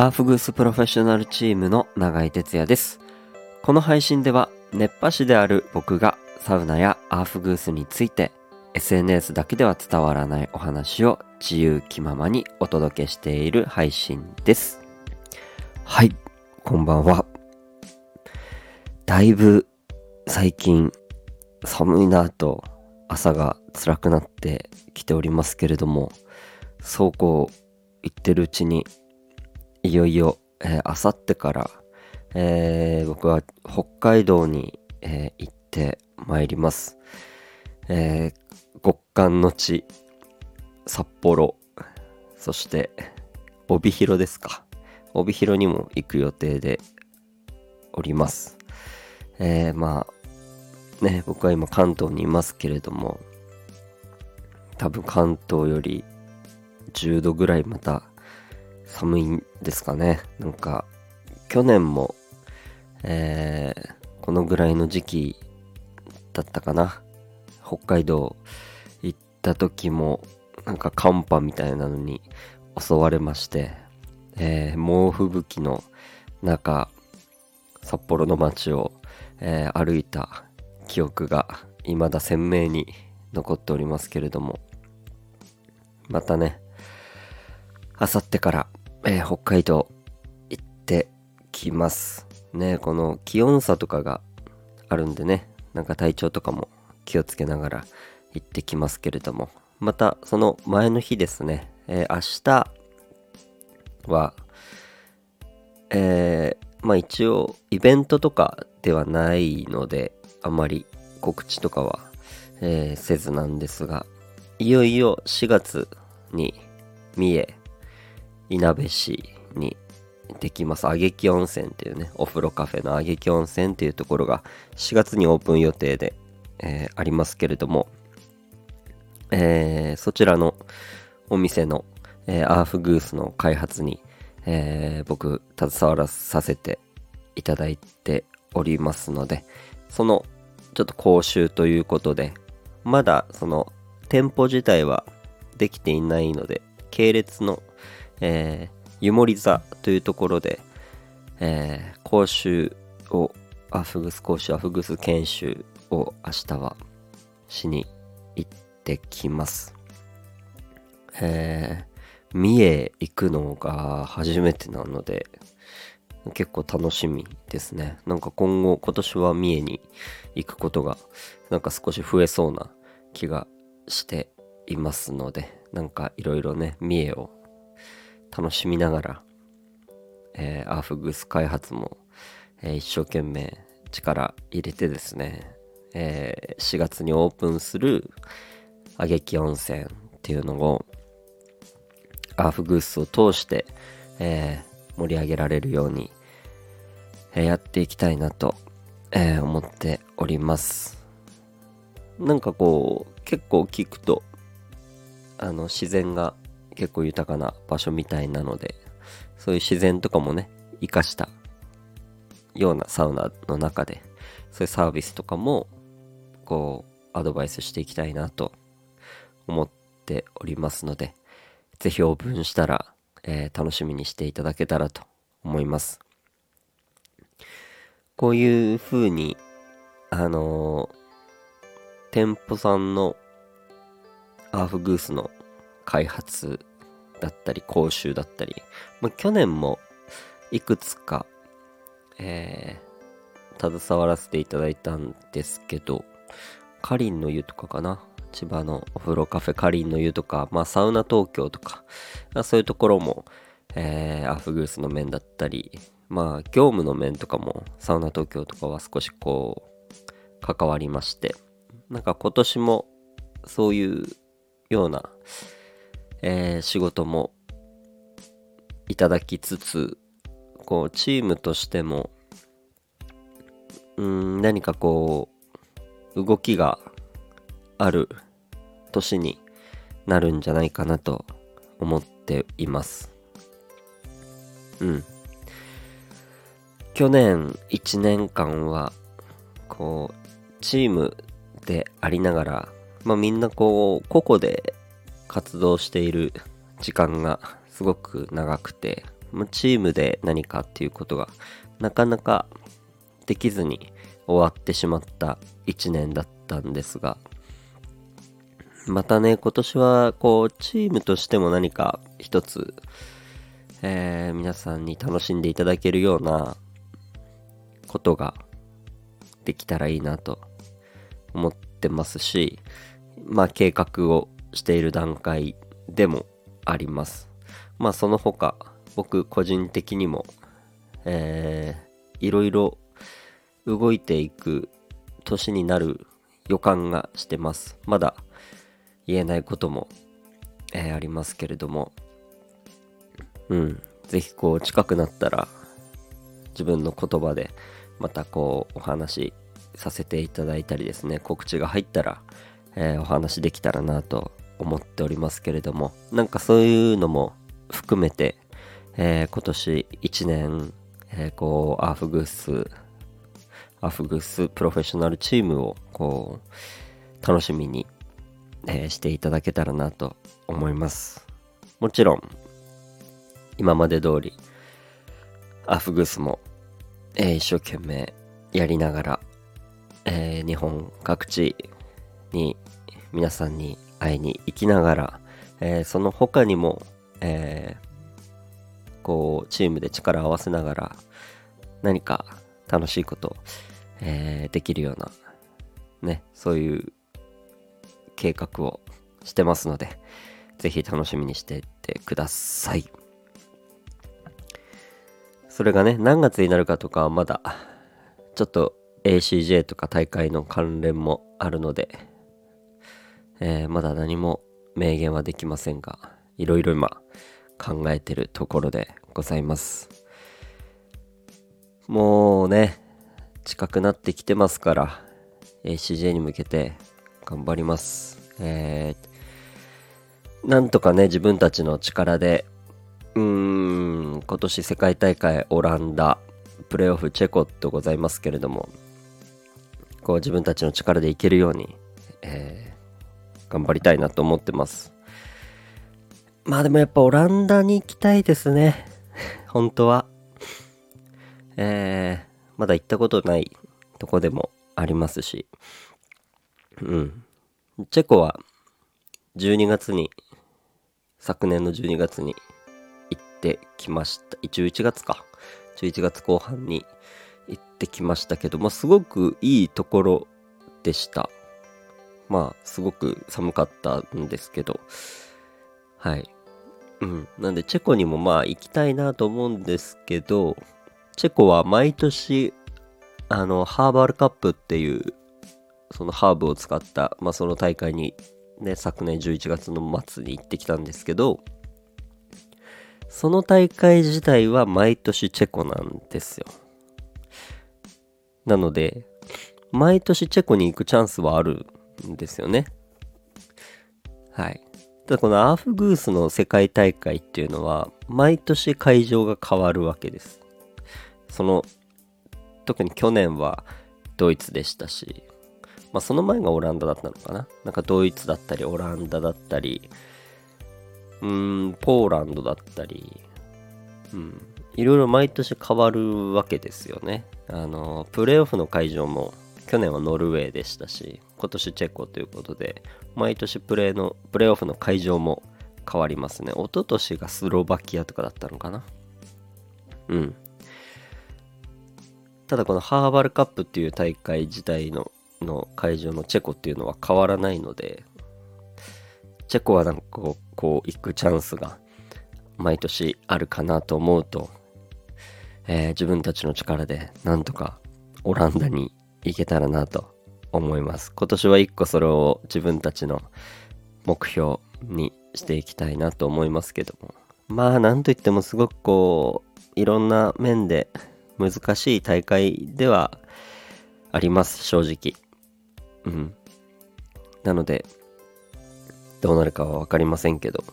アーフグースプロフェッショナルチームの永井哲也です。この配信では熱波師である僕がサウナやアーフグースについて SNS だけでは伝わらないお話を自由気ままにお届けしている配信です。はい、こんばんは。だいぶ最近寒いなと朝が辛くなってきておりますけれども、そうこう言ってるうちにいよいよ、え、あさってから、えー僕は北海道に、えー行ってまいります。えー極寒の地、札幌、そして、帯広ですか。帯広にも行く予定でおります。えーまあ、ね、僕は今関東にいますけれども、多分関東より10度ぐらいまた寒いんですかね。なんか、去年も、えーこのぐらいの時期だったかな。北海道行った時も、なんか寒波みたいなのに襲われまして、えー猛吹雪の中、札幌の街を、えー歩いた記憶が未だ鮮明に残っておりますけれども、またね、あさってから、えー北海道行ってきます。ね、この気温差とかがあるんでね、なんか体調とかも気をつけながら行ってきますけれども、またその前の日ですね、えー明日は、えーまあ一応イベントとかではないので、あまり告知とかは、えーせずなんですが、いよいよ4月に三重、いなべ市にできます。あげき温泉っていうね、お風呂カフェのあげき温泉っていうところが4月にオープン予定で、えーありますけれども、えーそちらのお店の、えーアーフグースの開発に、えー僕携わらさせていただいておりますので、そのちょっと講習ということで、まだその店舗自体はできていないので、系列の、えー湯守座というところで、えー講習を、アフグス講習、アフグス研修を明日はしに行ってきます。えー三重行くのが初めてなので、結構楽しみですね。なんか今後、今年は三重に行くことが、なんか少し増えそうな気がしていますので、なんかいろいろね、三重を楽しみながら、えーアーフグース開発も、えー一生懸命力入れてですね、えー4月にオープンするあげき温泉っていうのをアーフグースを通して、えー盛り上げられるように、えーやっていきたいなと、えー思っております。なんかこう結構聞くとあの自然が結構豊かな場所みたいなのでそういう自然とかもね生かしたようなサウナの中でそういうサービスとかもこうアドバイスしていきたいなと思っておりますのでぜひオープンしたら、えー楽しみにしていただけたらと思います。こういう風にあのー店舗さんのアーフグースの開発だったり講習だったり、まあ、去年もいくつか、えー携わらせていただいたんですけどかりんの湯とかかな。千葉のお風呂カフェかりんの湯とか、まあ、サウナ東京とか。まあそういうところも、えーアフグースの面だったりまあ業務の面とかもサウナ東京とかは少しこう関わりまして。なんか今年もそういうような、えー仕事もいただきつつこうチームとしてもうん何かこう動きがある年になるんじゃないかなと思っています。うん。去年1年間はこうチームでありながら、まあ、みんなこう個々で活動している時間がすごく長くてチームで何かっていうことがなかなかできずに終わってしまった1年だったんですが、またね、今年はこう、チームとしても何か一つ、えー、皆さんに楽しんでいただけるようなことができたらいいなと思ってますし、まあ計画をしている段階でもあります。まあその他、僕個人的にも、えー、いろいろ動いていく年になる予感がしてます。まだ言えないことも、えー、ありますけれども、うん、ぜひこう近くなったら自分の言葉でまたこうお話しさせていただいたりですね、告知が入ったら、えー、お話できたらなと思っておりますけれども、なんかそういうのも含めて、えー、今年1年、えー、こう、アーフグース、アーフグースプロフェッショナルチームを、こう、楽しみに、えー、していただけたらなと思います。もちろん、今まで通り、アーフグースも、え、一生懸命やりながら、え、日本各地に皆さんに会いに行きながら、えー、その他にも、えー、こう、チームで力を合わせながら、何か楽しいこと、えー、できるような、ね、そういう計画をしてますので、ぜひ楽しみにしていってください。それがね、何月になるかとかはまだ、ちょっと ACJ とか大会の関連もあるので、えー、まだ何も明言はできませんが、いろいろ今考えてるところでございます。もうね、近くなってきてますから、ACJ に向けて頑張ります。えー、なんとかね、自分たちの力で、うーん、今年世界大会オランダ、プレーオフチェコとございますけれども、こう自分たちの力でいけるように、頑張りたいなと思ってます。まあでもやっぱオランダに行きたいですね。本当は。えー、まだ行ったことないとこでもありますし。うん。チェコは12月に、昨年の12月に行ってきました。11月か。11月後半に行ってきましたけど、まあ、すごくいいところでした。まあ、すごく寒かったんですけど、はい。うん。なんで、チェコにもまあ行きたいなと思うんですけど、チェコは毎年、あの、ハーバルカップっていう、そのハーブを使った、まあその大会に、ね、昨年11月の末に行ってきたんですけど、その大会自体は毎年チェコなんですよ。なので、毎年チェコに行くチャンスはあるですよね。はい。ただこのアーフグースの世界大会っていうのは、毎年会場が変わるわけです。その、特に去年はドイツでしたし、まあその前がオランダだったのかな。なんかドイツだったり、オランダだったり、うん、ポーランドだったり、うん、いろいろ毎年変わるわけですよね。あの、プレーオフの会場も去年はノルウェーでしたし、今年チェコということで、毎年プレーの、プレーオフの会場も変わりますね。一昨年がスロバキアとかだったのかな？うん。ただこのハーバルカップっていう大会自体のの会場のチェコっていうのは変わらないので、チェコはなんかこう、こう行くチャンスが毎年あるかなと思うと、えー、自分たちの力でなんとかオランダにいけたらなと思います。今年は一個それを自分たちの目標にしていきたいなと思いますけども。まあなんといってもすごくこう、いろんな面で難しい大会ではあります、正直。うん。なので、どうなるかは分かりませんけど、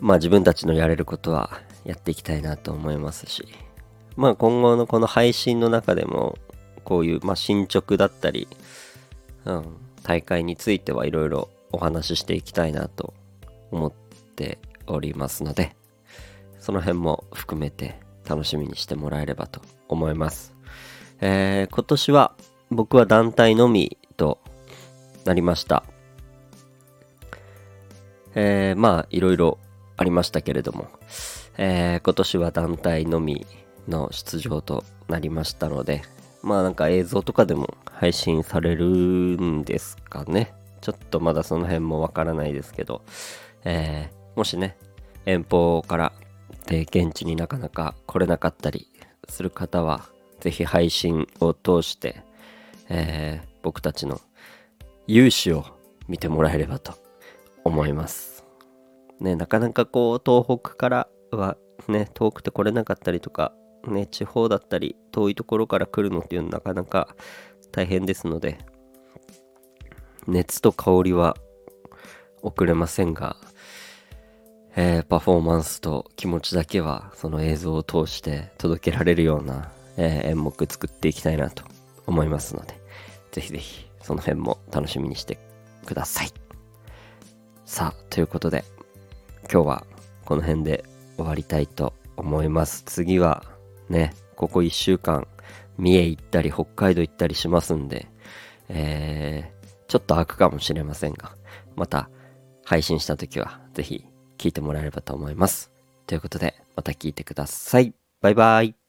まあ自分たちのやれることはやっていきたいなと思いますし、まあ今後のこの配信の中でもこういう、まあ、進捗だったり、うん、大会についてはいろいろお話ししていきたいなと思っておりますので、その辺も含めて楽しみにしてもらえればと思います。えー、今年は僕は団体のみとなりました。えー、まあいろいろありましたけれども、えー、今年は団体のみの出場となりましたので、まあなんか映像とかでも配信されるんですかね。ちょっとまだその辺もわからないですけど、えー、もしね、遠方からで現地になかなか来れなかったりする方は、ぜひ配信を通して、えー、僕たちの勇姿を見てもらえればと思います。ね、なかなかこう東北からはね、遠くて来れなかったりとか、ね、地方だったり遠いところから来るのっていうのはなかなか大変ですので、熱と香りは遅れませんが、えー、パフォーマンスと気持ちだけはその映像を通して届けられるような、えー、演目作っていきたいなと思いますので、ぜひぜひその辺も楽しみにしてください。さあ、ということで今日はこの辺で終わりたいと思います。次はね、ここ一週間三重行ったり北海道行ったりしますんで、えー、ちょっと開くかもしれませんが、また配信した時はぜひ聞いてもらえればと思います。ということで、また聞いてください。バイバイ。